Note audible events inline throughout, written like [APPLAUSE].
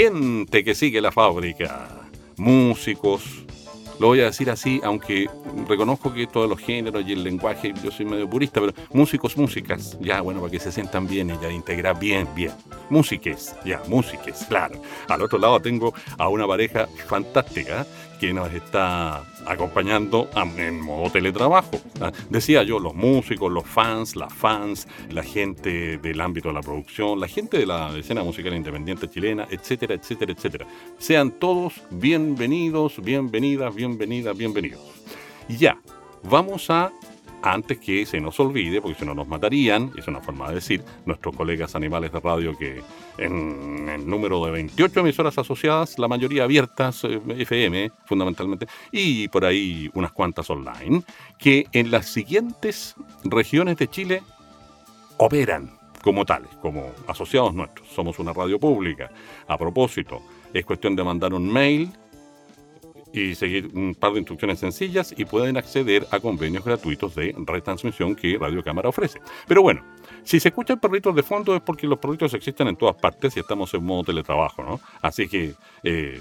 Gente que sigue la fábrica, músicos, lo voy a decir así, aunque reconozco que todos los géneros y el lenguaje, yo soy medio purista, pero músicos, músicas, ya, bueno, para que se sientan bien y ya integrar bien, bien. Músiques, ya, músiques, claro. Al otro lado tengo a una pareja fantástica que nos está acompañando en modo teletrabajo. Decía yo, los músicos, los fans, las fans, la gente del ámbito de la producción, la gente de la escena musical independiente chilena, etcétera, etcétera, etcétera. Sean todos bienvenidos, bienvenidas, bienvenidas, bienvenidos. Ya, vamos a antes que se nos olvide, porque si no nos matarían, es una forma de decir, nuestros colegas animales de radio que en el número de 28 emisoras asociadas, la mayoría abiertas, eh, FM fundamentalmente, y por ahí unas cuantas online, que en las siguientes regiones de Chile operan como tales, como asociados nuestros. Somos una radio pública. A propósito, es cuestión de mandar un mail y seguir un par de instrucciones sencillas y pueden acceder a convenios gratuitos de retransmisión que Radio Cámara ofrece. Pero bueno, si se escuchan perritos de fondo es porque los perritos existen en todas partes y estamos en modo teletrabajo, ¿no? Así que eh,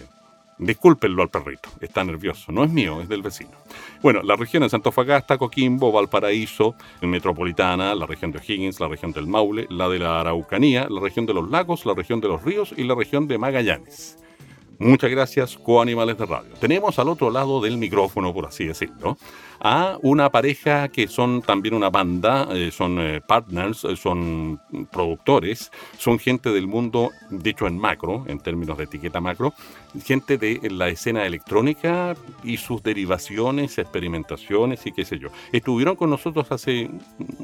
discúlpenlo al perrito, está nervioso, no es mío, es del vecino. Bueno, la región de Santofagasta, Coquimbo, Valparaíso, Metropolitana, la región de O'Higgins, la región del Maule, la de la Araucanía, la región de los lagos, la región de los ríos y la región de Magallanes. Muchas gracias, coanimales de radio. Tenemos al otro lado del micrófono, por así decirlo, a una pareja que son también una banda, eh, son eh, partners, eh, son productores, son gente del mundo, dicho en macro, en términos de etiqueta macro, gente de la escena electrónica y sus derivaciones, experimentaciones y qué sé yo. Estuvieron con nosotros hace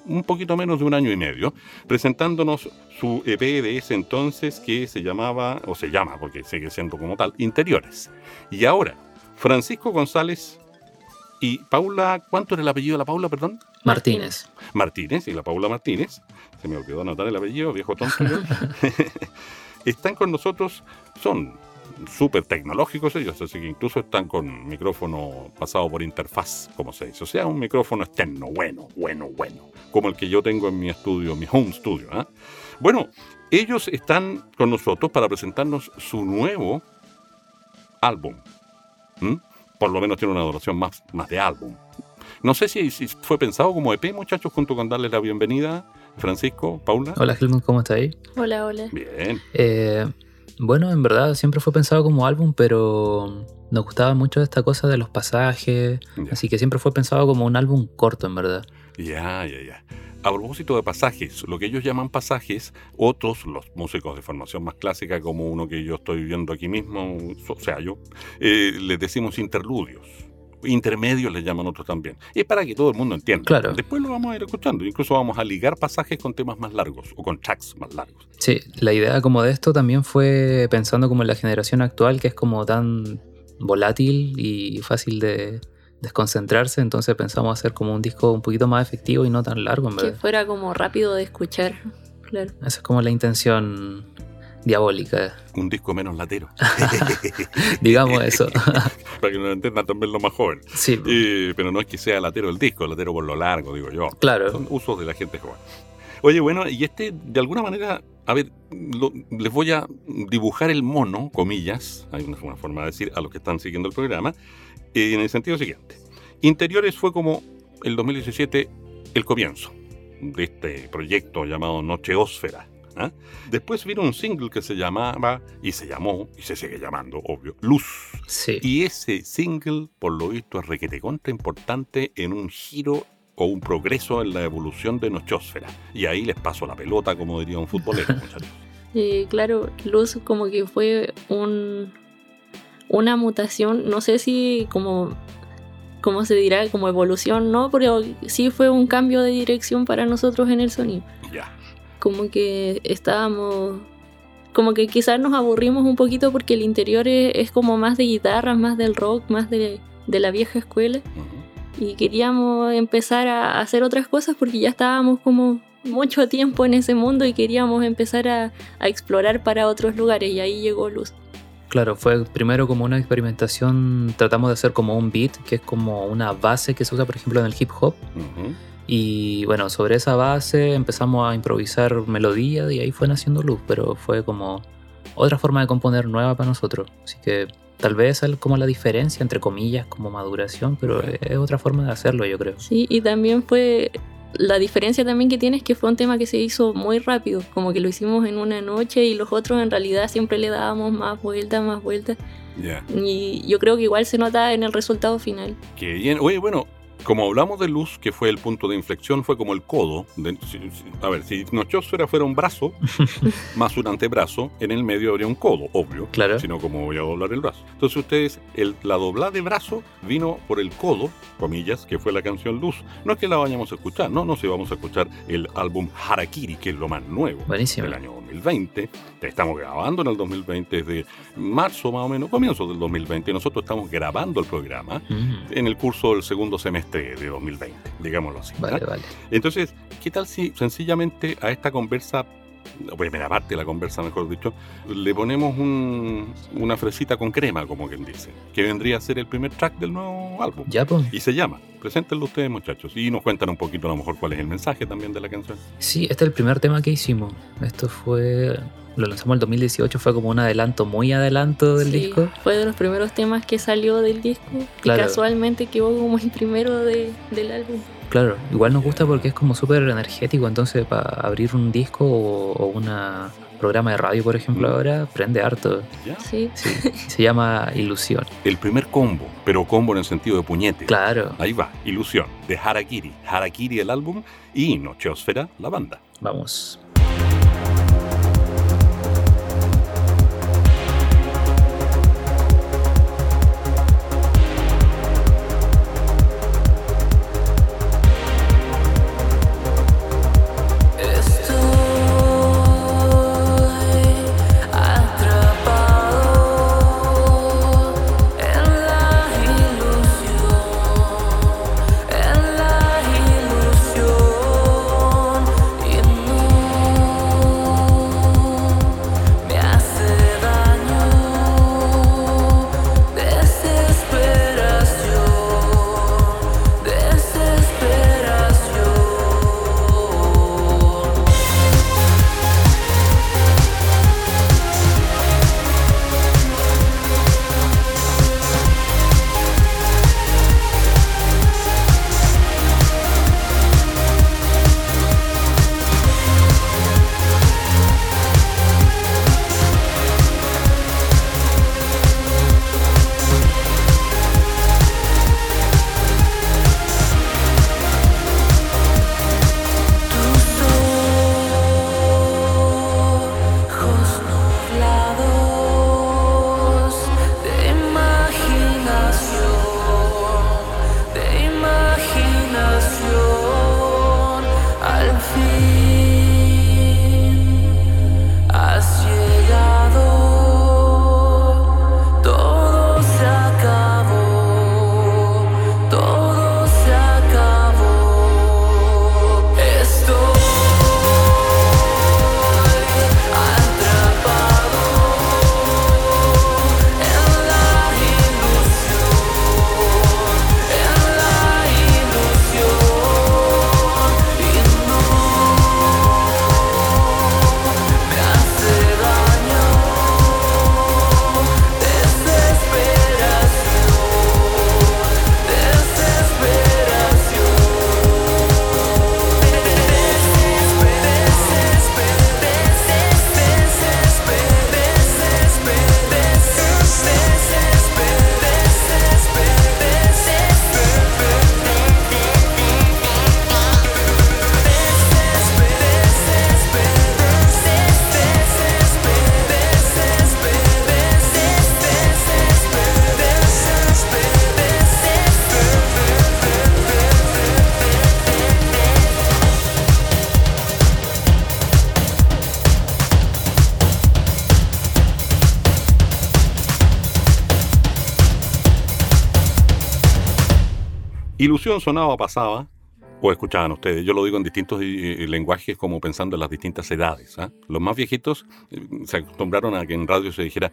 un poquito menos de un año y medio, presentándonos su EP de ese entonces que se llamaba, o se llama, porque sigue siendo como tal, Interiores. Y ahora, Francisco González y Paula, ¿cuánto era el apellido de la Paula, perdón? Martínez. Martínez, y la Paula Martínez, se me olvidó anotar el apellido, viejo tonto. [LAUGHS] están con nosotros, son súper tecnológicos ellos, así que incluso están con micrófono pasado por interfaz, como se dice. O sea, un micrófono externo, bueno, bueno, bueno, como el que yo tengo en mi estudio, mi home studio. ¿ah? Bueno, ellos están con nosotros para presentarnos su nuevo álbum por lo menos tiene una duración más, más de álbum. No sé si, fue pensado como EP, muchachos, junto con darles la bienvenida, Francisco, Paula. Hola, Helmut, ¿cómo ahí? Hola, hola. Bien. Eh, bueno, en verdad siempre fue pensado como álbum, pero nos gustaba mucho esta cosa de los pasajes, así que siempre fue pensado como un álbum corto, en verdad. Ya, ya, ya. A propósito de pasajes, lo que ellos llaman pasajes, otros, los músicos de formación más clásica, como uno que yo estoy viendo aquí mismo, o sea, yo, eh, les decimos interludios. Intermedios les llaman otros también. Es para que todo el mundo entienda. Claro. Después lo vamos a ir escuchando. Incluso vamos a ligar pasajes con temas más largos o con tracks más largos. Sí, la idea como de esto también fue pensando como en la generación actual que es como tan volátil y fácil de, desconcentrarse, entonces pensamos hacer como un disco un poquito más efectivo y no tan largo, en Que fuera como rápido de escuchar, claro. Esa es como la intención diabólica. Un disco menos latero. [LAUGHS] [LAUGHS] Digamos eso. [LAUGHS] Para que nos entiendan también lo más joven. Sí. pero no es que sea latero el disco, latero por lo largo, digo yo. Claro. Son usos de la gente joven. Oye, bueno, y este, de alguna manera, a ver, les voy a dibujar el mono, comillas, hay una, una forma de decir a los que están siguiendo el programa, en el sentido siguiente. Interiores fue como el 2017 el comienzo de este proyecto llamado Nocheósfera. ¿ah? Después vino un single que se llamaba, y se llamó, y se sigue llamando, obvio, Luz. Sí. Y ese single, por lo visto, es requete contra importante en un giro o un progreso en la evolución de Nocheósfera. Y ahí les paso la pelota, como diría un futbolero, muchachos. [LAUGHS] Eh, claro, Luz como que fue un, una mutación, no sé si como, como se dirá, como evolución, no, pero sí fue un cambio de dirección para nosotros en el sonido. Ya. Como que estábamos como que quizás nos aburrimos un poquito porque el interior es, es como más de guitarras, más del rock, más de, de la vieja escuela. Y queríamos empezar a hacer otras cosas porque ya estábamos como mucho tiempo en ese mundo y queríamos empezar a, a explorar para otros lugares y ahí llegó Luz. Claro, fue primero como una experimentación, tratamos de hacer como un beat, que es como una base que se usa, por ejemplo, en el hip hop. Y bueno, sobre esa base empezamos a improvisar melodías y ahí fue naciendo Luz, pero fue como otra forma de componer nueva para nosotros. Así que tal vez es como la diferencia, entre comillas, como maduración, pero es otra forma de hacerlo, yo creo. Sí, y también fue la diferencia también que tiene es que fue un tema que se hizo muy rápido, como que lo hicimos en una noche y los otros en realidad siempre le dábamos más vueltas, más vueltas. Ya. Y yo creo que igual se nota en el resultado final. Qué bien. Oye, bueno, como hablamos de luz, que fue el punto de inflexión, fue como el codo. de- si- a ver, si Nochosfera fuera un brazo, [LAUGHS] más un antebrazo, en el medio habría un codo, obvio. Claro. Sino como voy a doblar el brazo. Entonces ustedes, el, la doblada de brazo vino por el codo, comillas, que fue la canción Luz. No es que la vayamos a escuchar, no, no, si vamos a escuchar el álbum Harakiri, que es lo más nuevo Buenísimo. del año 2020. Estamos grabando en el 2020, desde marzo más o menos, comienzo del 2020. Nosotros estamos grabando el programa en el curso del segundo semestre de 2020, digámoslo así. vale, vale. Entonces, ¿qué tal si sencillamente a esta conversa, o primera parte de la conversa, mejor dicho, le ponemos un- una fresita con crema, como quien dice, que vendría a ser el primer track del nuevo álbum? Ya, pues. Y se llama, preséntenlo ustedes muchachos, y nos cuentan un poquito a lo mejor cuál es el mensaje también de la canción. Sí, este es el primer tema que hicimos. Esto fue. Lo lanzamos en el 2018, fue como un adelanto, muy adelanto del Sí, disco. Fue de los primeros temas que salió del disco Claro. y casualmente quedó como el primero de- del álbum. Claro, igual nos gusta porque es como súper energético, entonces para abrir un disco o, o un programa de radio, por ejemplo, Mm. ahora prende harto. ¿Ya? Sí. Sí, se llama Ilusión. [LAUGHS] El primer combo, pero combo en el sentido de puñete. Claro, Ahí va, Ilusión, de Harakiri. Harakiri el álbum y Nocheosfera la banda. vamos. Ilusión sonaba, pasaba, o escuchaban ustedes. Yo lo digo en distintos eh, lenguajes, como pensando en las distintas edades. ¿ah? Los más viejitos eh, se acostumbraron a que en radio se dijera,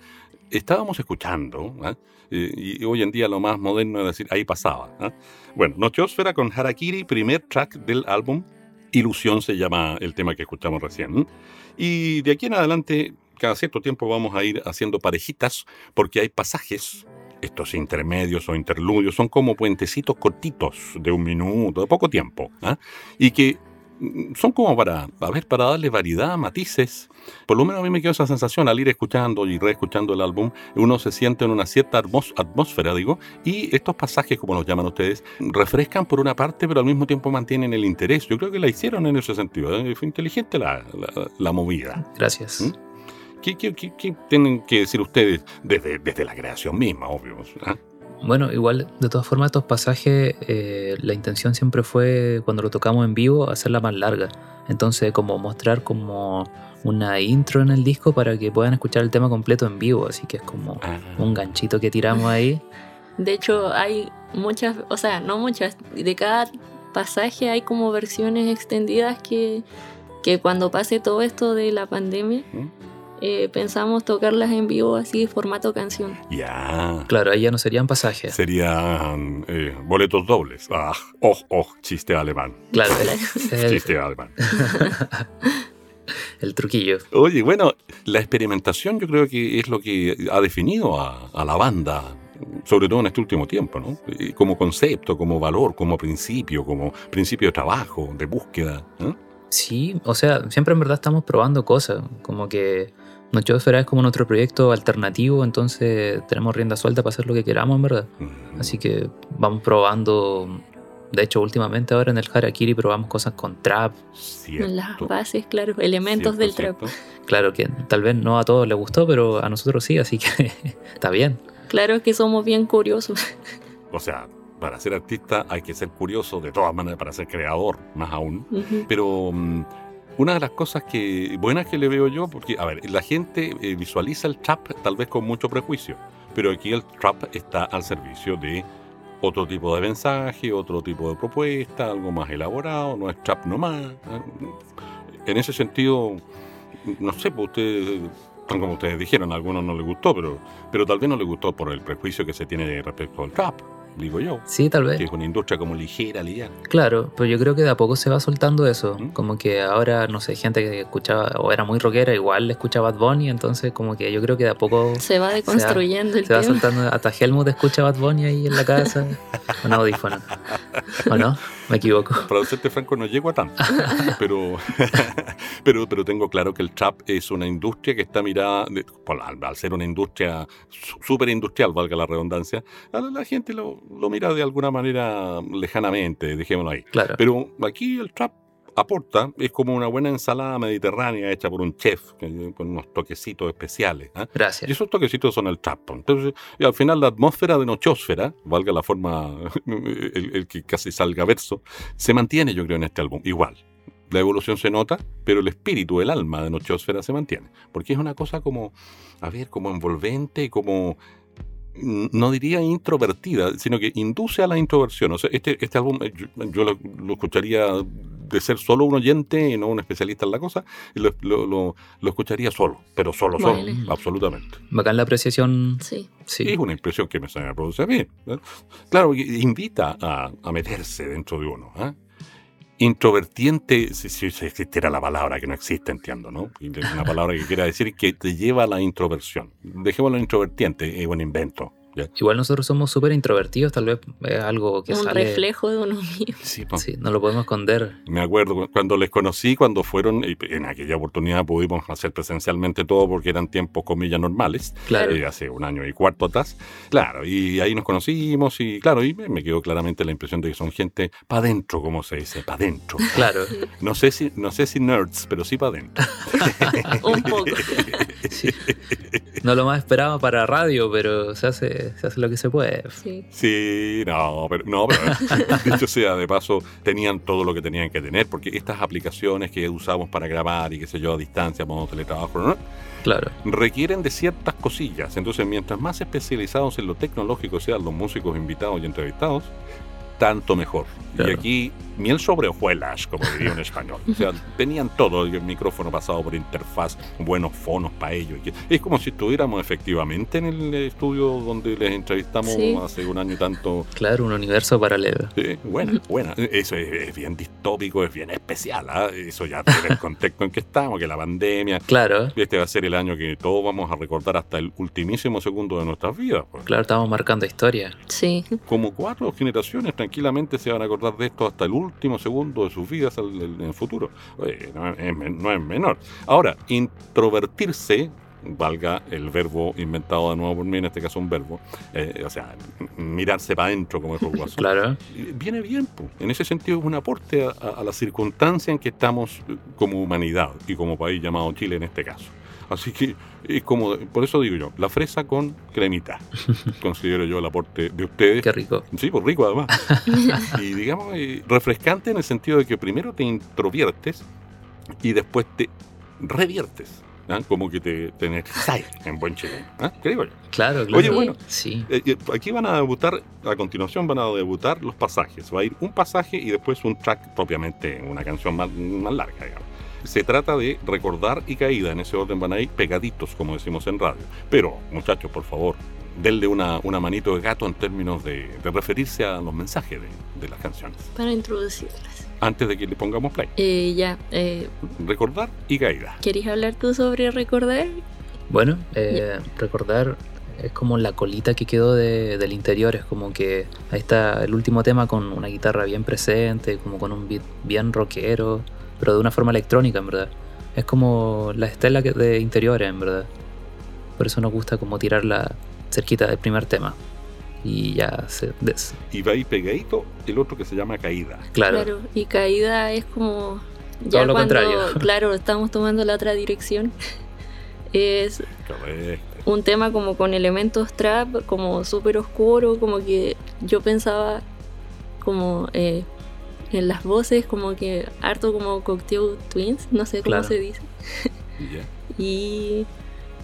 estábamos escuchando. ¿ah? Eh, y hoy en día lo más moderno es decir, ahí pasaba. ¿ah? Bueno, Nocheosfera con Harakiri, primer track del álbum. Ilusión se llama el tema que escuchamos recién. Y de aquí en adelante, cada cierto tiempo vamos a ir haciendo parejitas, porque hay pasajes estos intermedios o interludios son como puentecitos cortitos de un minuto, de poco tiempo, ¿ah? y que mm, son como para, a ver, para darle variedad, matices. Por lo menos a mí me quedó esa sensación al ir escuchando y reescuchando el álbum, uno se siente en una cierta atmósfera, digo, y estos pasajes, como los llaman ustedes, refrescan por una parte, pero al mismo tiempo mantienen el interés. Yo creo que la hicieron en ese sentido, ¿eh? fue inteligente la, la- la movida. Gracias. ¿Mm? ¿Qué, qué- qué- qué tienen que decir ustedes desde, desde la creación misma, obvio? ¿ah? Bueno, igual, de todas formas, estos pasajes, eh, la intención siempre fue, cuando lo tocamos en vivo, hacerla más larga. Entonces, como mostrar como una intro en el disco para que puedan escuchar el tema completo en vivo. Así que es como Ah. un ganchito que tiramos ahí. [LAUGHS] De hecho, hay muchas, o sea, no muchas, de cada pasaje hay como versiones extendidas que, que cuando pase todo esto de la pandemia, ¿Mm? Eh, pensamos tocarlas en vivo así, formato canción. Ya. Claro, ahí ya no serían pasajes. Serían eh, boletos dobles. Ah, oh, oh, chiste alemán. Claro, el, [LAUGHS] Chiste alemán. [LAUGHS] el truquillo. Oye, bueno, la experimentación yo creo que es lo que ha definido a, a la banda, sobre todo en este último tiempo, ¿no? Eh, Como concepto, como valor, como principio, como principio de trabajo, de búsqueda. ¿eh? Sí, o sea, siempre en verdad estamos probando cosas. Como que Nocheosfera es como nuestro proyecto alternativo, entonces tenemos rienda suelta para hacer lo que queramos, en verdad. Así que vamos probando. De hecho, últimamente ahora en el Harakiri probamos cosas con trap. Las Cierto. bases, claro, elementos cierto, del trap. cierto. Claro que tal vez no a todos les gustó, pero a nosotros sí, así que [LAUGHS] está bien. Claro que somos bien curiosos. O sea, para ser artista hay que ser curioso, de todas maneras, para ser creador, más aún. Pero mm, una de las cosas que buenas que le veo yo, porque, a ver, la gente eh, visualiza el trap tal vez con mucho prejuicio, pero aquí el trap está al servicio de otro tipo de mensaje, otro tipo de propuesta, algo más elaborado, no es trap nomás. En ese sentido, no sé, pues ustedes, como ustedes dijeron, a algunos no les gustó, pero, pero tal vez no les gustó por el prejuicio que se tiene respecto al trap, digo yo, Sí, tal vez. que es una industria como ligera, liviana. Claro, pero yo creo que de a poco se va soltando eso. ¿Mm? Como que ahora, no sé, gente que escuchaba o era muy rockera, igual le escucha Bad Bunny, entonces como que yo creo que de a poco Se va deconstruyendo el se va soltando. Hasta Helmut escucha Bad Bunny ahí en la casa, [LAUGHS] con audífono. ¿O no? Me equivoco. para serte franco, no llego a tanto. [LAUGHS] pero, [LAUGHS] pero, pero tengo claro que el trap es una industria que está mirada, de- al ser una industria súper industrial, valga la redundancia, a la, la gente lo, lo mira de alguna manera lejanamente, dejémoslo ahí. Claro. Pero aquí el trap aporta, es como una buena ensalada mediterránea hecha por un chef, con unos toquecitos especiales. Y Gracias. esos toquecitos son el trap. pues. Entonces, y al final la atmósfera de nochósfera, valga la forma, [LAUGHS] el, el que casi salga verso, se mantiene, yo creo, en este álbum. Igual. La evolución se nota, pero el espíritu, el alma de Nochosfera se mantiene. Porque es una cosa como, a ver, como envolvente y como, no diría introvertida, sino que induce a la introversión. O sea, este, este álbum eh, yo, yo lo, lo escucharía de ser solo un oyente y no un especialista en la cosa, y lo, lo- lo- lo escucharía solo, pero solo, solo, Vale. absolutamente. Bacán la apreciación. Sí. Sí. Es una impresión que me produce a mí. ¿eh? Claro, invita a, a meterse dentro de uno. ¿eh? Introvertiente, si, si- si existiera la palabra que no existe, entiendo, ¿no? Una palabra que quiera decir que te lleva a la introversión. Dejémoslo introvertiente, es un invento. Igual nosotros somos súper introvertidos, tal vez es algo que un sale. reflejo de uno mismo. Sí, pues, Sí, no lo podemos esconder. Me acuerdo cu- cuando les conocí, cuando fueron, en aquella oportunidad pudimos hacer presencialmente todo porque eran tiempos, comillas, normales. Claro. eh, hace un año y cuarto atrás. Claro, y ahí nos conocimos y claro, y me quedó claramente la impresión de que son gente para adentro, como se dice, para adentro. [LAUGHS] Claro. No sé si no sé si nerds, pero sí para adentro. [LAUGHS] un poco. Sí. No lo más esperado para radio, pero se hace, se hace lo que se puede. Sí. Sí, no, pero no, pero [LAUGHS] dicho sea de paso, tenían todo lo que tenían que tener, porque estas aplicaciones que usamos para grabar y qué sé yo a distancia, modo teletrabajo, ¿no? Claro. requieren de ciertas cosillas. Entonces, mientras más especializados en lo tecnológico sean los músicos invitados y entrevistados, tanto mejor. Claro. Y aquí, miel sobre hojuelas, como diría un español. O sea, [LAUGHS] tenían todo, el micrófono pasado por interfaz, buenos fonos para ellos. Es como si estuviéramos efectivamente en el estudio donde les entrevistamos Sí. hace un año y tanto. Claro, un universo paralelo. Sí, buena, [LAUGHS] buena. Eso es, es bien distópico, es bien especial. ¿ah? Eso ya tiene el contexto en que estamos, que la pandemia. Claro, Este va a ser el año que todos vamos a recordar hasta el ultimísimo segundo de nuestras vidas. pues. claro, estamos marcando historia. Sí, Como cuatro generaciones tranquilamente se van a acordar de esto hasta el último segundo de sus vidas en el futuro. No, es, men- no es menor. Ahora, introvertirse, valga el verbo inventado de nuevo por mí, en este caso un verbo, eh, o sea, mirarse para adentro, como dijo Guasón, [LAUGHS] Claro, viene bien. po. En ese sentido es un aporte a, a- a la circunstancia en que estamos eh, como humanidad y como país llamado Chile en este caso. Así que es como, por eso digo yo, la fresa con cremita. [LAUGHS] Considero yo el aporte de ustedes. qué rico. Sí, pues rico además. [LAUGHS] y digamos, eh, refrescante en el sentido de que primero te introviertes y después te reviertes. ¿ah? Como que te, en buen chileno. ¿ah? Creo yo. Claro, claro. Oye, bueno, Sí, eh, eh, aquí van a debutar, a continuación van a debutar los pasajes. Va a ir un pasaje y después un track propiamente, una canción más, más larga, digamos. Se trata de recordar y caída, en ese orden van a ir pegaditos, como decimos en radio. Pero, muchachos, por favor, denle una, una manito de gato en términos de, de referirse a los mensajes de, de las canciones, para introducirlas. antes de que le pongamos play. Eh, ya, eh, Recordar y caída. ¿queréis hablar tú sobre recordar? Bueno, eh, recordar es como la colita que quedó de- del interior, es como que ahí está el último tema con una guitarra bien presente, como con un beat bien rockero, pero de una forma electrónica en verdad. Es como la estela que- de interiores en verdad. Por eso nos gusta como tirarla cerquita del primer tema. Y ya se... des- Y va a ir pegadito el otro que se llama caída. claro, Claro, y caída es como Todo lo cuando, contrario. [LAUGHS] claro, estamos tomando la otra dirección. Es Correcto. un tema como con elementos trap, como súper oscuro, como que yo pensaba como eh, en las voces, como que harto como Cocktail Twins, no sé cómo Claro. se dice. [LAUGHS] Y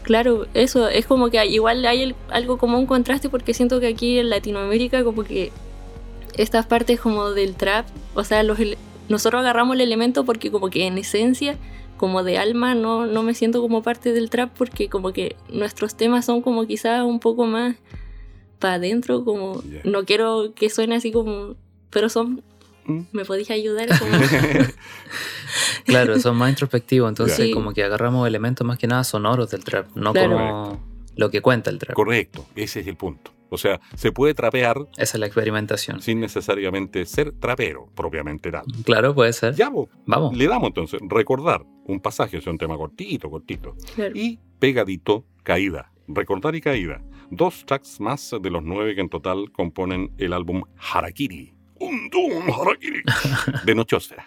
claro, eso es como que igual hay el- algo como un contraste porque siento que aquí en Latinoamérica como que estas partes como del trap, o sea, los nosotros agarramos el elemento porque como que en esencia, como de alma, no, no me siento como parte del trap porque como que nuestros temas son como quizás un poco más para adentro, como no quiero que suene así como, pero son. ¿Me podéis ayudar? [LAUGHS] Claro, son más introspectivos, entonces Sí. como que agarramos elementos más que nada sonoros del trap, no Claro. como lo que cuenta el trap. Correcto, ese es el punto. O sea, se puede trapear Esa es la experimentación. sin necesariamente ser trapero, propiamente tal. Claro, puede ser. Ya, vos, Vamos. le damos entonces recordar un pasaje, o sea, un tema cortito, cortito. claro. Y pegadito, caída. Recordar y caída. Dos tracks más de los nueve que en total componen el álbum Harakiri. Un Doom Harakiri. [LAUGHS] De Nochosfera.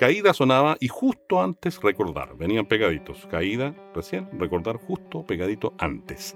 Caída sonaba y justo antes recordar. Venían pegaditos. Caída recién, recordar justo pegadito antes.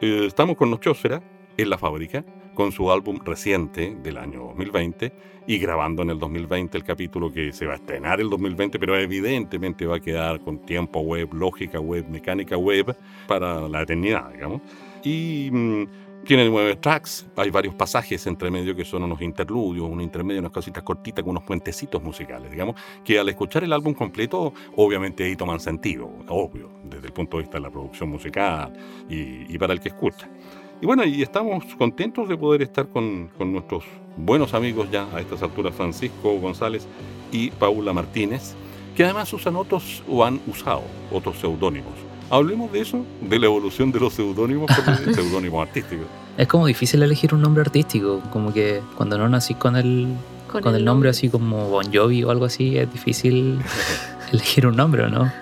Eh, estamos con Nochósfera en la fábrica con su álbum reciente del año 2020 y grabando en el 2020 el capítulo que se va a estrenar el 2020, pero evidentemente va a quedar con tiempo web, lógica web, mecánica web para la eternidad, digamos. Y mm, tiene nueve tracks, hay varios pasajes entre medio que son unos interludios, un intermedio, unas cositas cortitas con unos puentecitos musicales, digamos, que al escuchar el álbum completo, obviamente ahí toman sentido, obvio, desde el punto de vista de la producción musical y, y para el que escucha. Y bueno, y estamos contentos de poder estar con, con nuestros buenos amigos ya a estas alturas, Francisco González y Paula Martínez, que además usan otros o han usado otros seudónimos. Hablemos de eso, de la evolución de los seudónimos, [LAUGHS] seudónimos artísticos. Es como difícil elegir un nombre artístico, como que cuando no nacís con el, con el nombre así como Bon Jovi o algo así, es difícil [LAUGHS] elegir un nombre, ¿o ¿no?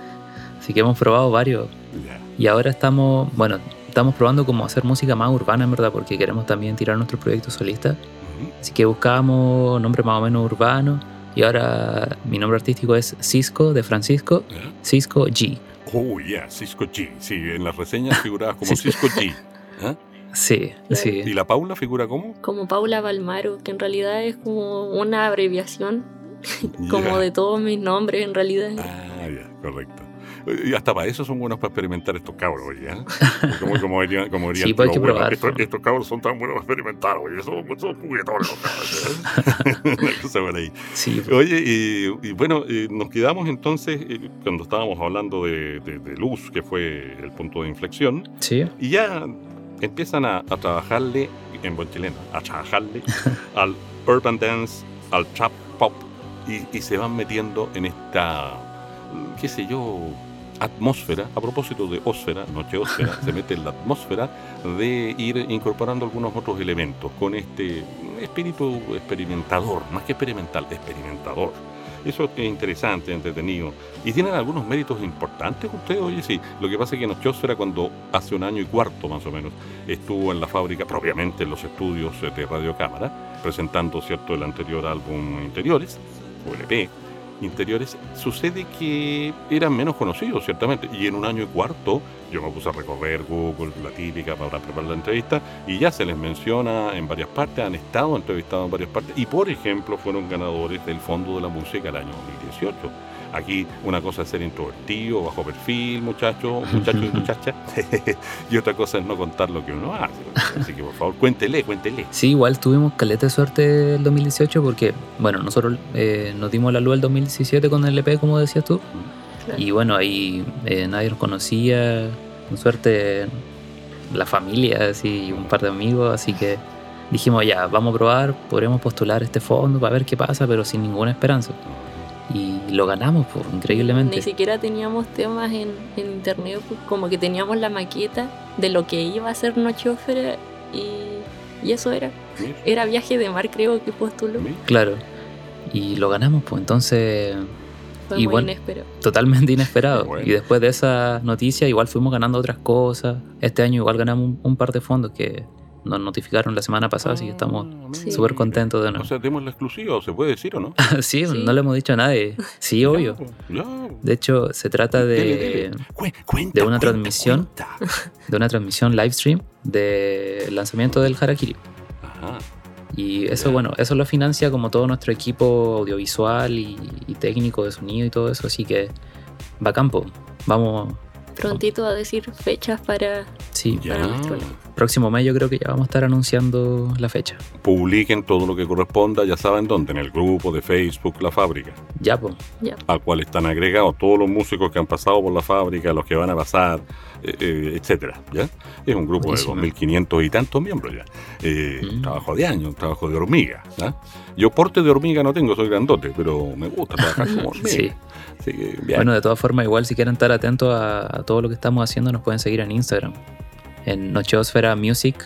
Así que hemos probado varios. Ya. Y ahora estamos, bueno, estamos probando como hacer música más urbana, en verdad, porque queremos también tirar nuestro proyecto solista. Ujú. Así que buscábamos nombre más o menos urbano. Y ahora mi nombre artístico es Cisco, de Francisco, Ya. Cisco G. Oh, yeah, Cisco G. Sí, en las reseñas [LAUGHS] figuraba como Cisco G. ¿Ah? Sí, sí. ¿Y la Paula figura como? Como Paula Balmaro, que en realidad es como una abreviación, [LAUGHS] como de todos mis nombres en realidad. Ah, ya, correcto. Y hasta para eso son buenos para experimentar estos cabros, ¿ya? [LAUGHS] Como, como dirían, como dirían Sí, pues hay que estos, pues. estos cabros son tan buenos para experimentar, oye, son, son juguetones los cabros. ¿eh? [LAUGHS] Una cosa por ahí. Sí, Oye, y, y bueno, eh, nos quedamos entonces eh, cuando estábamos hablando de, de- de luz, que fue el punto de inflexión, sí. y ya empiezan a, a trabajarle, en buen chileno, a trabajarle [LAUGHS] al urban dance, al trap pop, y, y se van metiendo en esta, qué sé yo, atmósfera, a propósito de ósfera, noche ósfera, se mete en la atmósfera de ir incorporando algunos otros elementos con este espíritu experimentador, más que experimental, experimentador. Eso es interesante, entretenido. Y tienen algunos méritos importantes ustedes, oye, sí. Lo que pasa es que Nochosfera cuando hace un año y cuarto más o menos estuvo en la fábrica, propiamente en los estudios de Radio Cámara, presentando, ¿cierto?, el anterior álbum Interiores, o LP, Interiores, sucede que eran menos conocidos, ciertamente. Y en un año y cuarto yo me puse a recorrer Google, la típica, para preparar la entrevista, y ya se les menciona en varias partes, han estado entrevistados en varias partes, y por ejemplo fueron ganadores del Fondo de la Música el año 2018. Aquí una cosa es ser introvertido, bajo perfil, muchachos, muchachos y muchachas, [LAUGHS] y otra cosa es no contar lo que uno hace. Así que por favor, cuéntele, cuéntele. Sí, igual tuvimos caleta de suerte el 2018 porque, bueno, nosotros eh, nos dimos la luz el 2017 con el EP, como decías tú. Claro. Y bueno, ahí eh, nadie nos conocía, con suerte la familia, así, y un par de amigos, así que dijimos ya, vamos a probar, podríamos postular este fondo para ver qué pasa, pero sin ninguna esperanza. Y lo ganamos, pues, increíblemente. Ni siquiera teníamos temas en, en internet, pues, como que teníamos la maqueta de lo que iba a ser Nocheófera y, y eso era. Era viaje de mar, creo que postuló. Claro. Y lo ganamos, pues entonces Fue Y muy bueno, inesperado. totalmente inesperado. [LAUGHS] Bueno. Y después de esa noticia igual fuimos ganando otras cosas. Este año igual ganamos un, un par de fondos que nos notificaron la semana pasada, así que estamos Ah, Sí. súper contentos de O nuevo. sea, demos la exclusiva, ¿se puede decir o no? [LAUGHS] sí, Sí. no le hemos dicho a nadie. Sí, obvio. Ya, ya. De hecho, se trata de, dele. Cu- cuenta, de una cuenta, transmisión. cuenta. [LAUGHS] de una transmisión live stream del lanzamiento del Harakiri. Ajá. Y eso, bueno, eso lo financia como todo nuestro equipo audiovisual y, y técnico de sonido y todo eso. Así que, va campo. Vamos, Prontito a decir fechas para, sí, Ya. para nuestro live. Próximo mes yo creo que ya vamos a estar anunciando la fecha. Publiquen todo lo que corresponda, ya saben dónde, en el grupo de Facebook La Fábrica, Ya, pues. al cual están agregados todos los músicos que han pasado por la fábrica, los que van a pasar, eh, eh, etcétera. ¿ya? Es un grupo Buenísimo. de 2.500 y tantos miembros ya. Eh, Mm. Trabajo de año, un trabajo de hormiga. ¿ya? Yo porte de hormiga no tengo, soy grandote, pero me gusta trabajar como [LAUGHS] hormiga. Sí. Así que, bien. Bueno, de todas formas, igual si quieren estar atentos a, a todo lo que estamos haciendo, nos pueden seguir en Instagram. En Nocheosfera Music.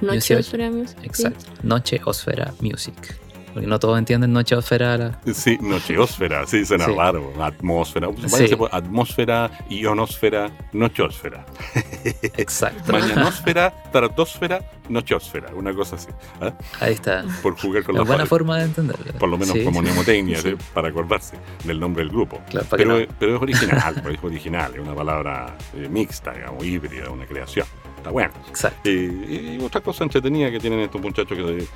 Nocheófera Music. sí. Exacto. Nocheosfera Music. Porque no todos entienden nocheosfera. la- Sí, nocheosfera, sí, suena Sí. raro. Atmósfera, Sí. por atmósfera, ionosfera, nocheosfera. Exacto. Mañanósfera, tardósfera, nocheosfera, una cosa así. ¿ah? Ahí está. Por jugar con Es la buena forma de entenderlo. Por lo menos Sí, como mnemotecnia, ¿sí? para acordarse del nombre del grupo. Claro, Pero, no- pero es original, [LAUGHS] pues, es original, es una palabra eh, mixta, digamos, híbrida, una creación. Está bueno. Exacto. Eh, y otra cosa entretenida que tienen estos muchachos que de-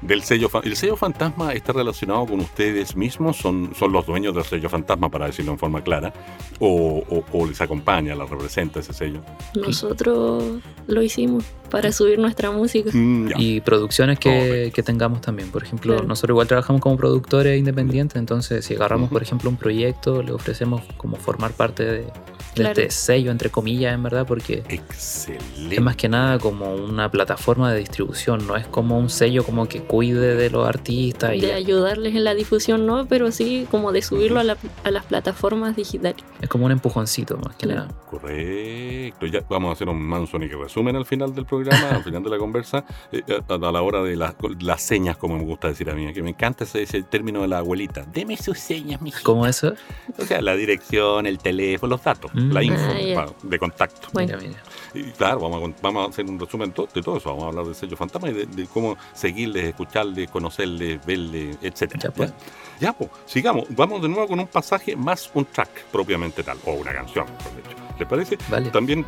del sello el sello fantasma está relacionado con ustedes mismos son, son los dueños del sello fantasma para decirlo en forma clara o, o- o les acompaña la representa ese sello Nosotros lo hicimos para subir nuestra música. Mm. Y producciones que, tengamos también. Por ejemplo, Claro. nosotros igual trabajamos como productores independientes, entonces si agarramos, por ejemplo, un proyecto, le ofrecemos como formar parte de Claro. este sello, entre comillas, en verdad, porque excelente es más que nada como una plataforma de distribución, no es como un sello como que cuide de los artistas y De ayudarles en la difusión, no, pero sí como de subirlo a, la- a las plataformas digitales. es como un empujoncito más que Claro. nada. Correcto. Ya vamos a hacer un Mansonic resumen al final del programa, al final de la conversa, eh, a, a la hora de las, las señas, como me gusta decir a mí, que me encanta ese, ese término de la abuelita. Deme sus señas, mi ¿Cómo eso? O sea, la dirección, el teléfono, los datos, Mm. La info Ah, pa- de contacto. Bueno. Mira. Y claro, vamos a, vamos a hacer un resumen to- de todo eso. Vamos a hablar del sello fantasma y de, de cómo seguirles, escucharles, conocerles, verles, etc. Ya, pues. Ya, pues, sigamos. Vamos de nuevo con un pasaje más un track propiamente tal, o una canción, por dicho. ¿Les parece? Vale. También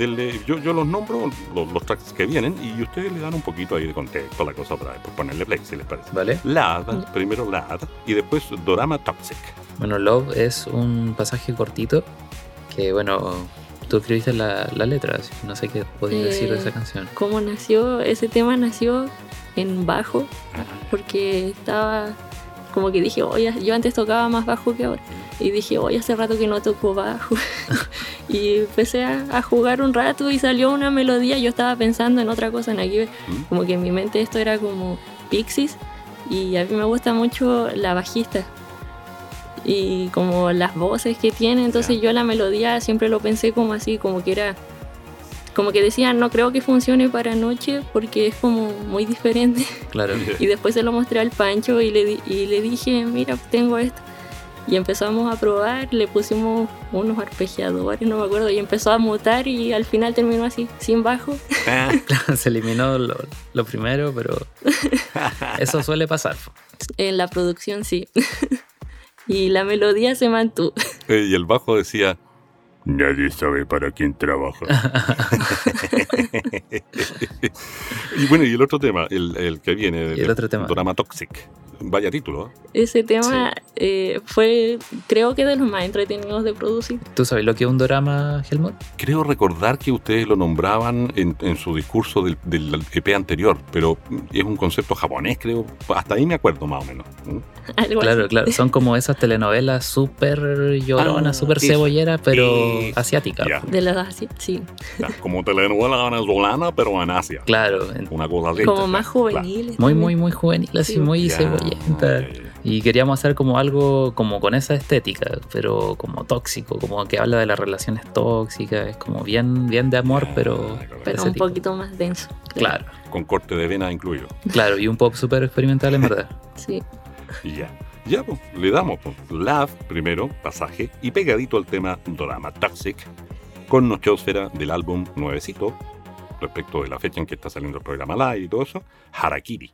yo, yo los nombro, los, los tracks que vienen, y ustedes le dan un poquito ahí de contexto a la cosa para después ponerle play, si les parece. Vale. Lad, primero Lad, y después Dorama Toxic. Bueno, Love es un pasaje cortito que, bueno, tú escribiste la, la letra, así que no sé qué podías decir de Eh, esa canción. ¿Cómo nació? Ese tema nació en bajo, porque estaba como que dije, oye, yo antes tocaba más bajo que ahora. Y dije, oye, hace rato que no toco bajo. [LAUGHS] [LAUGHS] y empecé a, a jugar un rato y salió una melodía. Yo estaba pensando en otra cosa en aquí. Como que en mi mente esto era como Pixies. Y a mí me gusta mucho la bajista. Y como las voces que tiene. Entonces Ya. yo la melodía siempre lo pensé como así, como que era como que decía, no creo que funcione para noche porque es como muy diferente. [LAUGHS] Claro. Y después se lo mostré al Pancho y le, y le dije, mira, tengo esto. Y empezamos a probar, le pusimos unos arpegiadores, no me acuerdo, y empezó a mutar y al final terminó así, sin bajo. Ah, [LAUGHS] [LAUGHS] Se eliminó lo, lo primero, pero eso suele pasar. En la producción sí. Y la melodía se mantuvo. [LAUGHS] Eh, y el bajo decía, nadie sabe para quién trabaja. [LAUGHS] y bueno, y el otro tema, el, el que viene, el otro tema. Drama Toxic. Vaya título. ¿eh? Ese tema eh, fue, creo que de los más entretenidos de producir. ¿Tú sabes lo que es un drama, Helmut? Creo recordar que ustedes lo nombraban en, en su discurso del, del EP anterior, pero es un concepto japonés, creo. Hasta ahí me acuerdo más o menos. ¿Mm? Algo Claro, así. claro. Son como esas telenovelas súper lloronas, Ah, súper cebolleras, pero Eh, asiáticas. ya. De las así, sí. Ya, Como telenovela venezolana, pero en Asia. Claro, Una cosa así. Como Claro. más juveniles. muy, también. muy, muy juvenil, así, Sí. muy Ya, cebollenta. ya. Y queríamos hacer como algo como con esa estética, pero como tóxico, como que habla de las relaciones tóxicas, es como bien, bien de amor, pero... Pero ese un tipo. poquito más denso. Claro, Con corte de vena incluido. [LAUGHS] claro, y un pop súper experimental en verdad. [LAUGHS] Sí. Y ya. Ya, pues, le damos pues, Love primero, pasaje, y pegadito al tema Drama Toxic, con Nocheosfera del álbum Nuevecito, respecto de la fecha en que está saliendo el programa live y todo eso, Harakiri.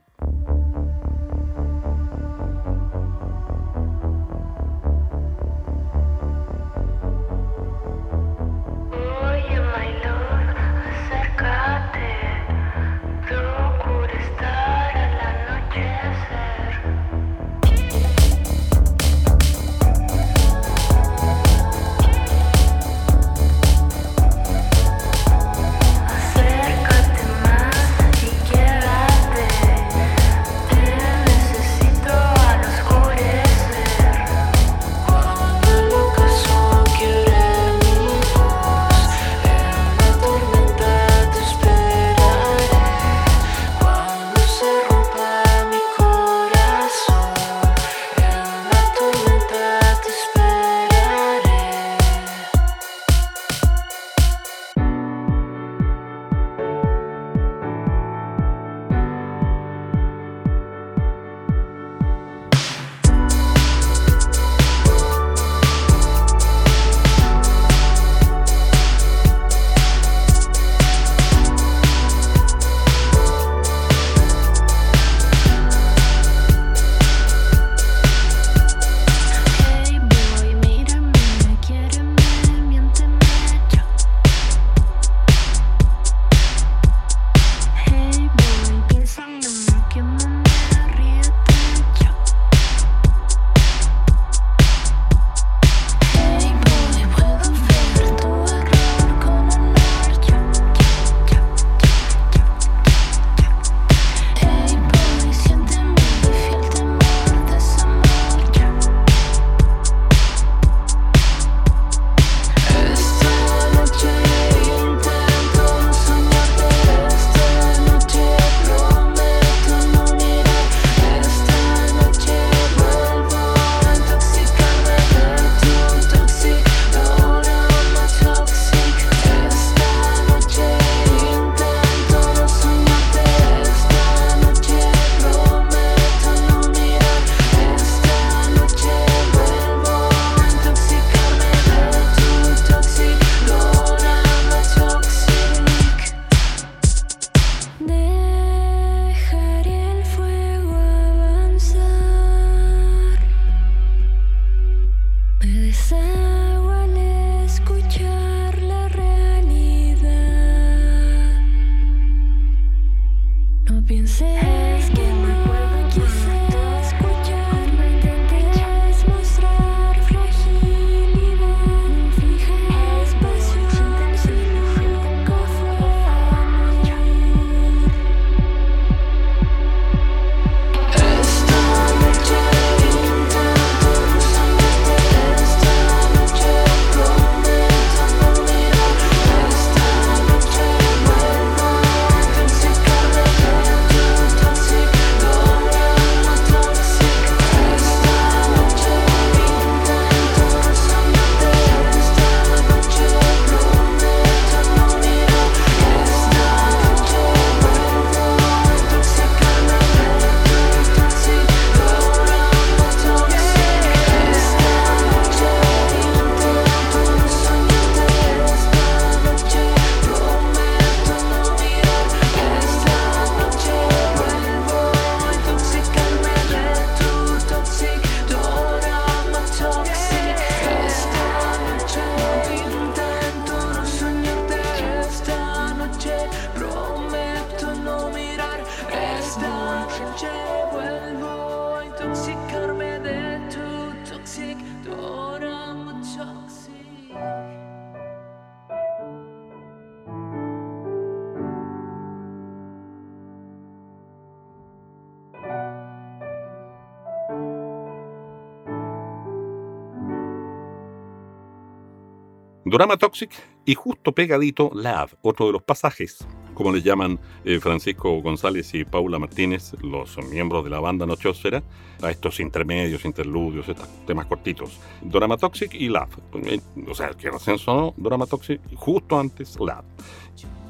Dorama Toxic y justo pegadito Lab, otro de los pasajes, como les llaman eh, Francisco González y Paula Martínez, los miembros de la banda Nochosfera, a estos intermedios, interludios, estos temas cortitos. Dorama Toxic y Lab. Eh, O sea, que recién sonó Dorama Toxic justo antes Lab.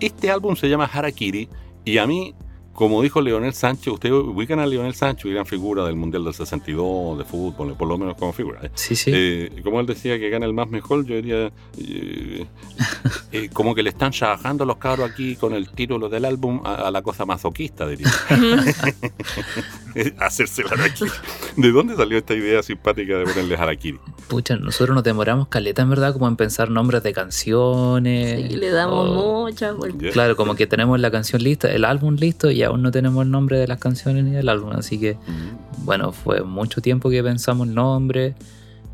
Este álbum se llama Harakiri y a mí, como dijo Leonel Sánchez, ustedes ubican a Leonel Sánchez, gran figura del Mundial del 62, de fútbol, por lo menos como figura. ¿eh? Sí, sí. Eh, como él decía que gana el más mejor, yo diría eh, eh, como que le están trabajando los cabros aquí con el título del álbum a, a la cosa masoquista, diría. [LAUGHS] Hacerse la harakiri. ¿De dónde salió esta idea simpática de ponerle harakiri? Pucha, nosotros nos demoramos caleta en verdad como en pensar nombres de canciones. Sí, le damos o- muchas vueltas. Claro, como que tenemos la canción lista, el álbum listo y aún no tenemos el nombre de las canciones ni del álbum. Así que, bueno, fue mucho tiempo que pensamos el nombre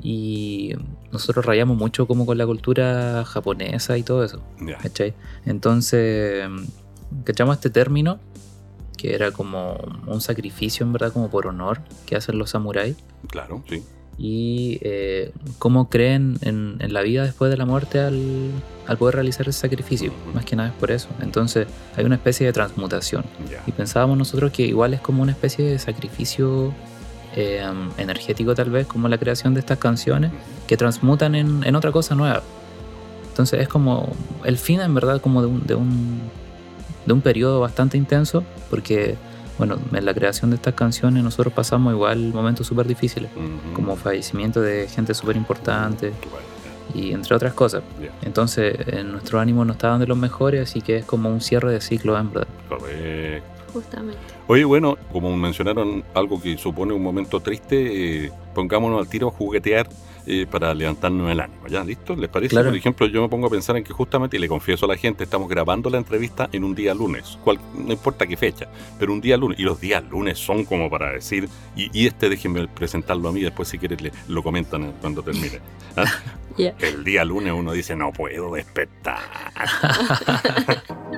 y nosotros rayamos mucho como con la cultura japonesa y todo eso. Entonces, cachamos este término que era como un sacrificio en verdad, como por honor que hacen los samuráis Claro, sí. Y eh, cómo creen en, en la vida después de la muerte al, al poder realizar ese sacrificio. Más que nada es por eso. Entonces hay una especie de transmutación. Y pensábamos nosotros que igual es como una especie de sacrificio eh, energético tal vez, como la creación de estas canciones, que transmutan en, en otra cosa nueva. Entonces es como el fin en verdad como de un, de un, de un periodo bastante intenso, porque bueno, en la creación de estas canciones nosotros pasamos igual momentos súper difíciles como fallecimiento de gente súper importante y entre otras cosas. Entonces, eh, nuestro ánimo no estaban de los mejores, así que es como un cierre de ciclo, en verdad. Correcto. Justamente. Oye, bueno, como mencionaron algo que supone un momento triste, eh, pongámonos al tiro a juguetear eh, para levantarnos el ánimo. ¿Ya? ¿Listo? ¿Les parece? Claro. Por ejemplo, yo me pongo a pensar en que justamente, y le confieso a la gente, estamos grabando la entrevista en un día lunes, cual- no importa qué fecha, pero un día lunes, y los días lunes son como para decir, y, y este déjenme presentarlo a mí, después si quieren le- lo comentan eh, cuando termine. [LAUGHS] ¿Ah? Ya. El día lunes uno dice, no puedo despertar. [LAUGHS]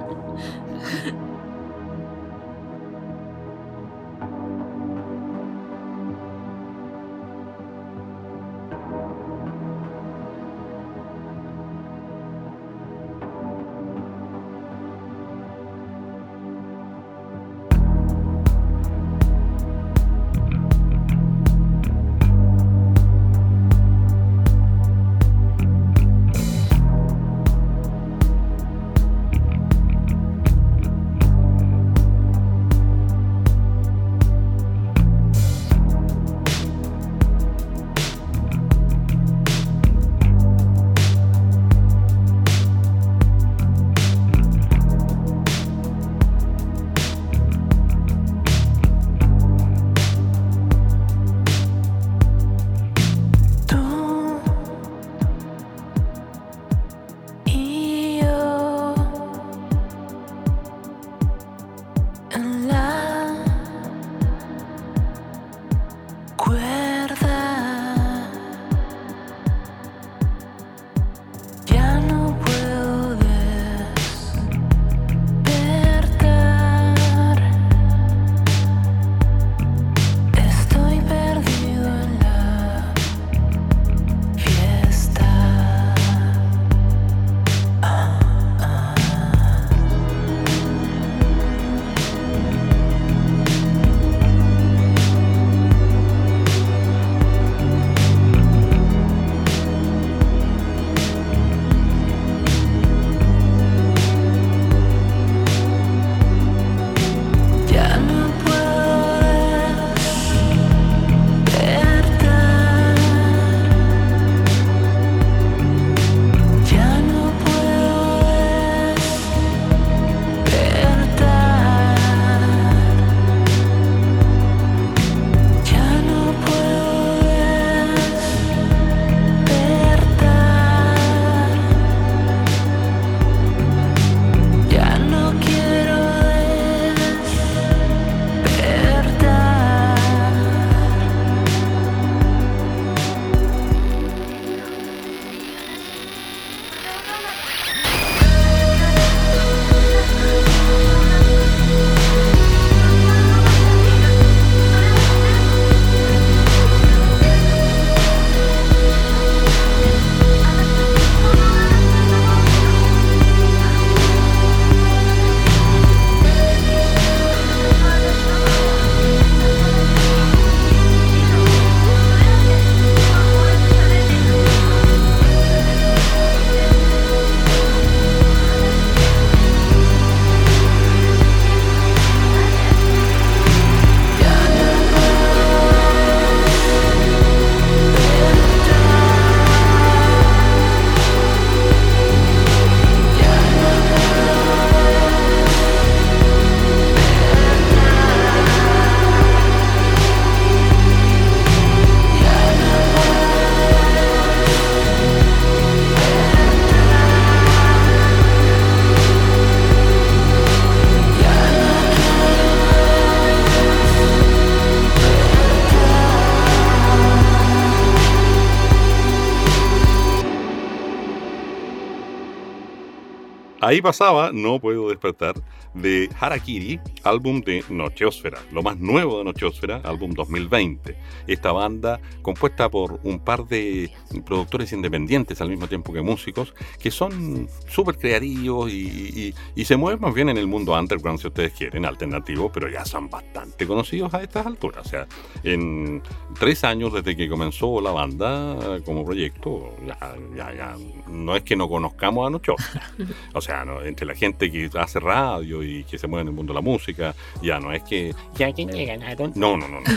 Ahí pasaba No Puedo Despertar de Harakiri, álbum de Nocheosfera, lo más nuevo de Nocheosfera, álbum 2020. Esta banda compuesta por un par de productores independientes al mismo tiempo que músicos, que son súper creativos y, y- y se mueven más bien en el mundo underground, si ustedes quieren, alternativo, pero ya son bastante conocidos a estas alturas. O sea, en tres años desde que comenzó la banda eh, como proyecto, ya, ya, ya no es que no conozcamos a Nocheosfera. [LAUGHS] O sea, no, entre la gente que hace radio y que se mueve en el mundo de la música, ya no es que. Ya que le ganaron. No, no, no. no.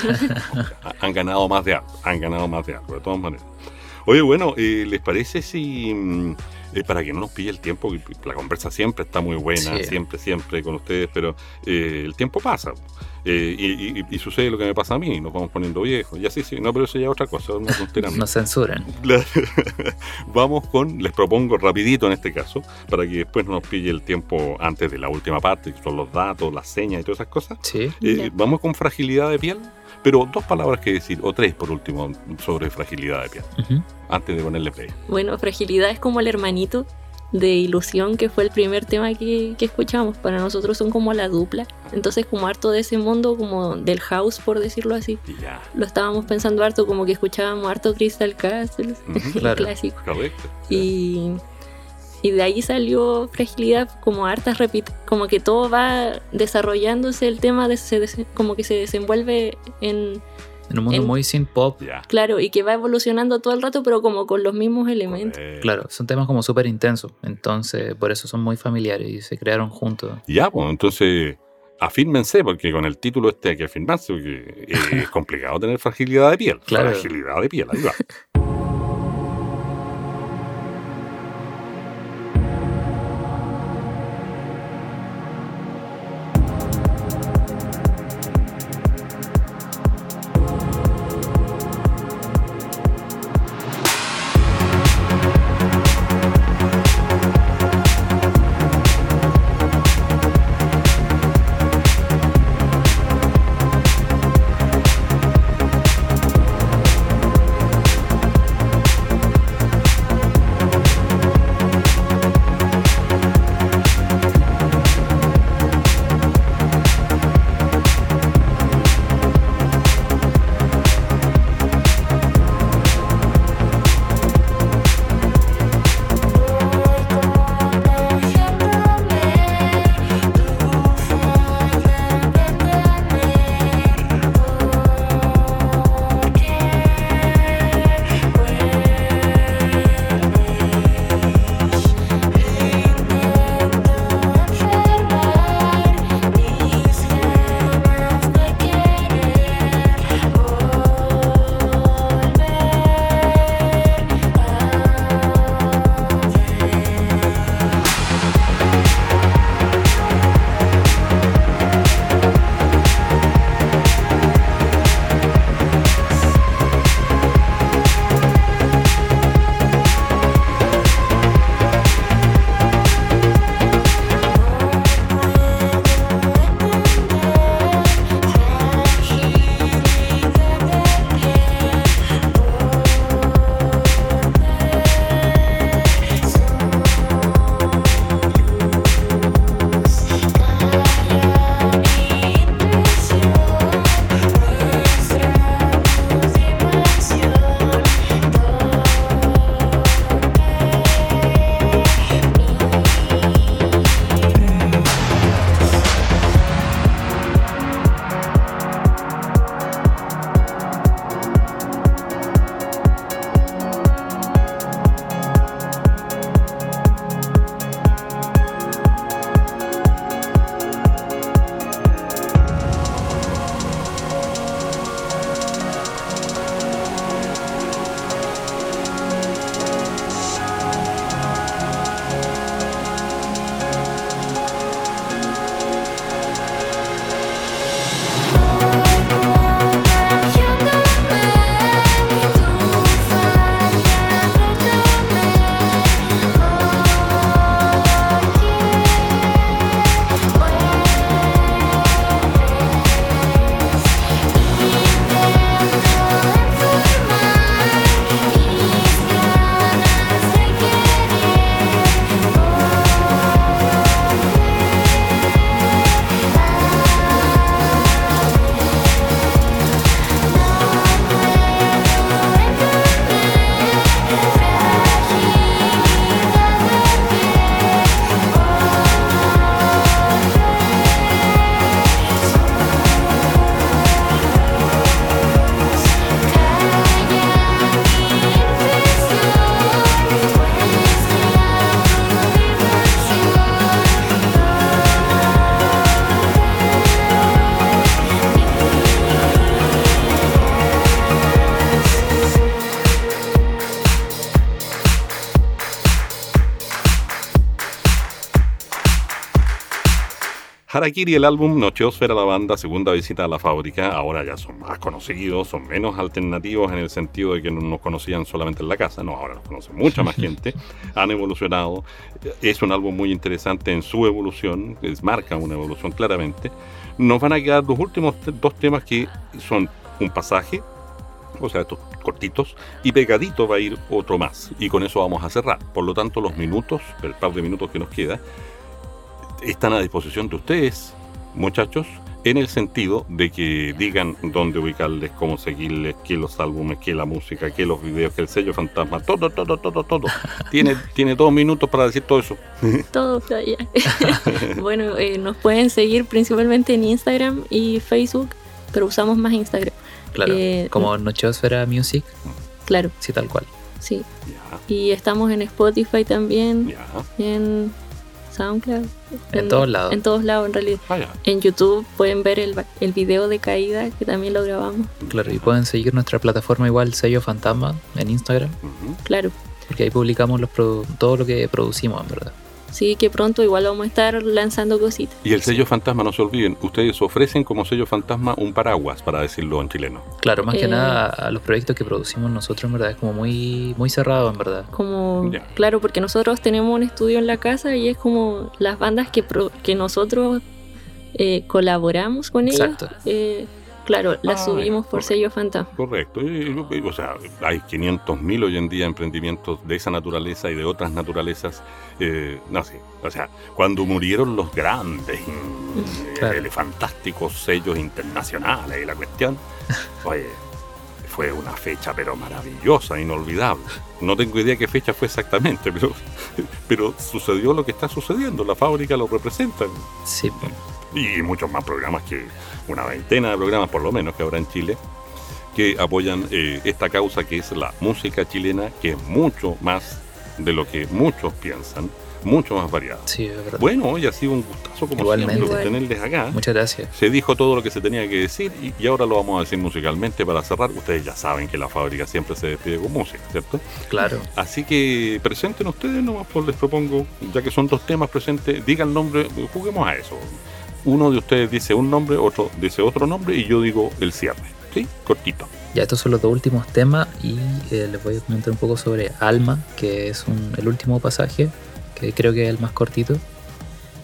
Ha- [LAUGHS] han ganado más de algo. Han ganado más de algo, de todas maneras. Oye, bueno, eh, ¿les parece si. Eh, para que no nos pille el tiempo, que la conversa siempre está muy buena, Sí. siempre, siempre con ustedes, pero eh, el tiempo pasa. Eh, y, y- y sucede lo que me pasa a mí, nos vamos poniendo viejos. Y así, sí, no, pero eso ya es otra cosa, mía. [LAUGHS] Nos censuran. [LAUGHS] Vamos con, les propongo rapidito en este caso, para que después no nos pille el tiempo antes de la última parte, que son los datos, las señas y todas esas cosas. Sí. Eh, vamos con fragilidad de piel, pero dos palabras que decir, o tres por último, sobre fragilidad de piel, Ujú. antes de ponerle play. Bueno, Fragilidad es como el hermanito de Ilusión, que fue el primer tema que, que escuchamos. Para nosotros son como la dupla. Entonces, como harto de ese mundo, como del house, por decirlo así. Y ya, Lo estábamos pensando harto, como que escuchábamos harto Crystal Castles, Ujú, [LAUGHS] el claro. clásico. correcto. Y, y de ahí salió Fragilidad, como hartas repit como que todo va desarrollándose el tema, de, se des- como que se desenvuelve en, En un mundo En- muy sin pop. Ya. claro, y que va evolucionando todo el rato, pero como con los mismos elementos. Claro, son temas como súper intensos. Entonces, por eso son muy familiares y se crearon juntos. Ya, pues entonces afírmense, porque con el título este hay que afirmarse, porque es [LAUGHS] complicado tener fragilidad de piel. Claro. Fragilidad de piel, ahí va. [LAUGHS] Harakiri, el álbum Nocheosfera, la banda, segunda visita a la fábrica. Ahora ya son más conocidos, son menos alternativos en el sentido de que no nos conocían solamente en la casa. No, ahora nos conoce mucha más [LAUGHS] gente. Han evolucionado. Es un álbum muy interesante en su evolución. Es, marca una evolución claramente. Nos van a quedar los últimos dos temas que son un pasaje, o sea, estos cortitos, y pegadito va a ir otro más. Y con eso vamos a cerrar. Por lo tanto, los minutos, el par de minutos que nos queda, están a disposición de ustedes, muchachos, en el sentido de que digan dónde ubicarles, cómo seguirles, qué los álbumes, qué la música, qué los videos, qué el sello fantasma, todo, todo, todo, todo. [LAUGHS] tiene, tiene dos minutos para decir todo eso. [LAUGHS] Todo allá. [LAUGHS] bueno, eh, nos pueden seguir principalmente en Instagram y Facebook, pero usamos más Instagram. Claro, Eh, como Nocheosfera Music, Claro, sí, tal cual. sí. Ya, Y estamos en Spotify también, ya. en SoundCloud. En todos lados. En todos lados, en realidad. Vaya. En YouTube pueden ver el, el video de caída, que también lo grabamos. Claro, y pueden seguir nuestra plataforma igual, Sello Fantasma, en Instagram. Claro. porque ahí publicamos los todo lo que producimos, en verdad. Sí, que pronto igual vamos a estar lanzando cositas. Y el sello fantasma, no se olviden, ustedes ofrecen como sello fantasma un paraguas, para decirlo en chileno. Claro, más que Eh. nada a los proyectos que producimos nosotros, en verdad, es como muy, muy cerrado, en verdad. Como, claro, porque nosotros tenemos un estudio en la casa y es como las bandas que, pro- que nosotros eh, colaboramos con ellas. Exacto. eh, claro, las Ah, subimos por correcto. sello fantasma. Correcto. Y- y- o sea, hay 500.000 hoy en día emprendimientos de esa naturaleza y de otras naturalezas. eh, no sé. O sea, cuando murieron los grandes, mm, Claro. eh, fantásticos sellos internacionales y la cuestión, [LAUGHS] oye, fue una fecha pero maravillosa, inolvidable. No tengo idea qué fecha fue exactamente, [LAUGHS] pero, pero sucedió lo que está sucediendo. La fábrica lo representa. Sí, y muchos más programas que una veintena de programas por lo menos que habrá en Chile que apoyan eh, esta causa que es la música chilena que es mucho más de lo que muchos piensan mucho más variada sí, es verdad. bueno hoy ha sido un gustazo como Igualmente. siempre tenerles acá Muchas gracias. se dijo todo lo que se tenía que decir y, y ahora lo vamos a decir musicalmente para cerrar ustedes ya saben que la fábrica siempre se despide con música ¿cierto? Claro. Así que presenten ustedes nomás, pues les propongo, ya que son dos temas presentes, digan el nombre, juguemos a eso. Uno de ustedes dice un nombre, otro dice otro nombre y yo digo el cierre. ¿Sí? Cortito. Ya estos son los dos últimos temas y eh, les voy a comentar un poco sobre Alma, que es un- el último pasaje, que creo que es el más cortito.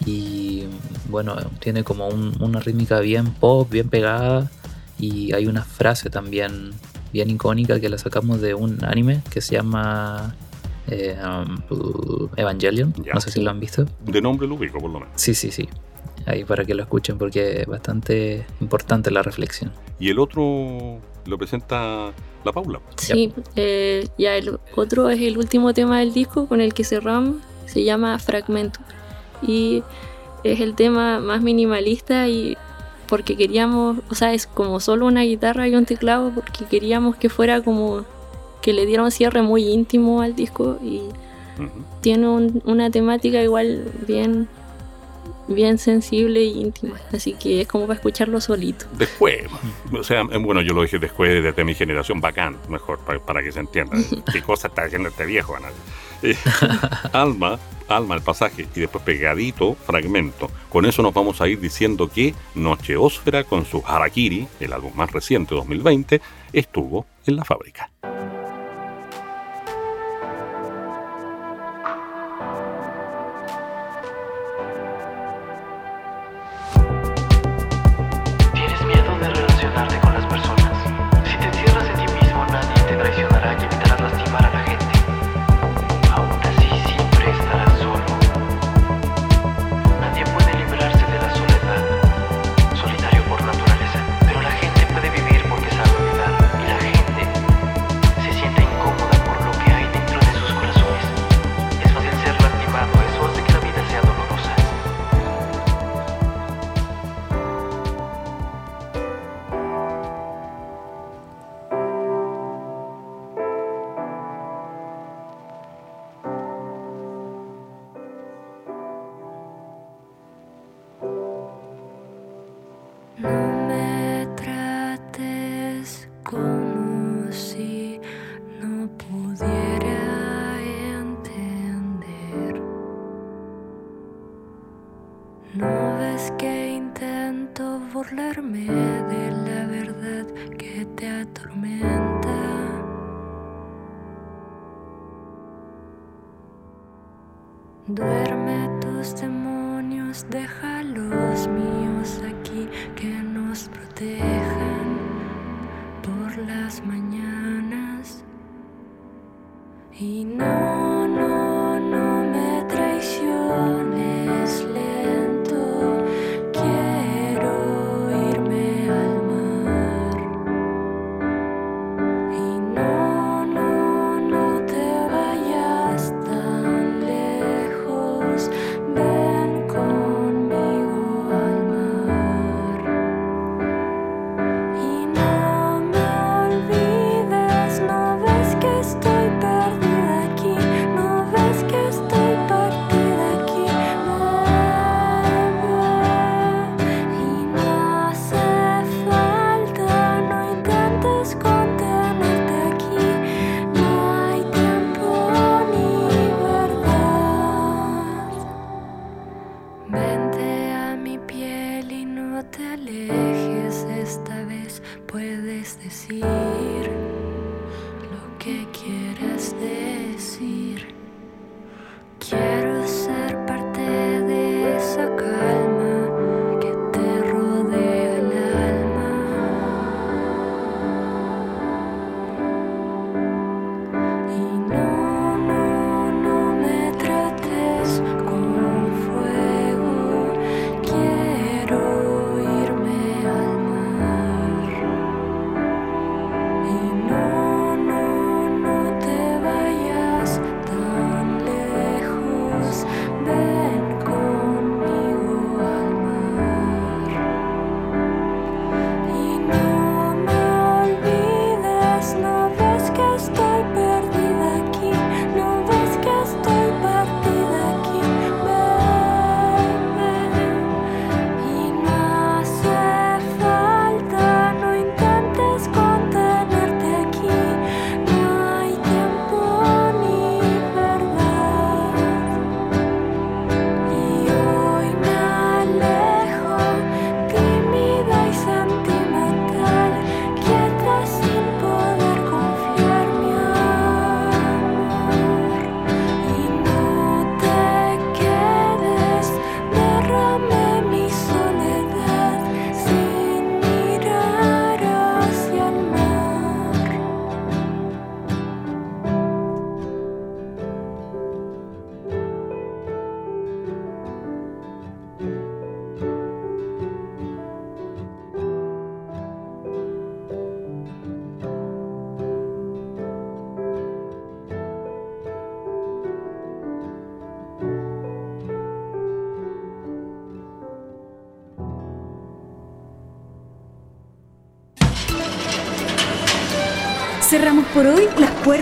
Y bueno, tiene como un- una rítmica bien pop, bien pegada. Y hay una frase también bien icónica que la sacamos de un anime que se llama eh, um, Evangelion. Ya. No sé si lo han visto. De nombre lo ubico, por lo menos. Sí, sí, sí. Ahí para que lo escuchen porque es bastante importante la reflexión. Y el otro lo presenta la Paula. Sí, eh, ya el otro es el último tema del disco con el que cerramos, se llama Fragmento. Y es el tema más minimalista y porque queríamos, o sea, es como solo una guitarra y un teclado porque queríamos que fuera como que le diera un cierre muy íntimo al disco y Ujú. tiene un- una temática igual bien bien sensible e íntima, así que es como para escucharlo solito. Después, o sea, eh, bueno, yo lo dije después desde mi generación, bacán, mejor, pa- para, que se entienda. [LAUGHS] ¿Qué cosa está haciendo este viejo? Ana? Eh, [LAUGHS] alma, alma, el pasaje, y después pegadito, fragmento. Con eso nos vamos a ir diciendo que Nocheósfera con su Harakiri, el álbum más reciente, 2020, estuvo en la fábrica.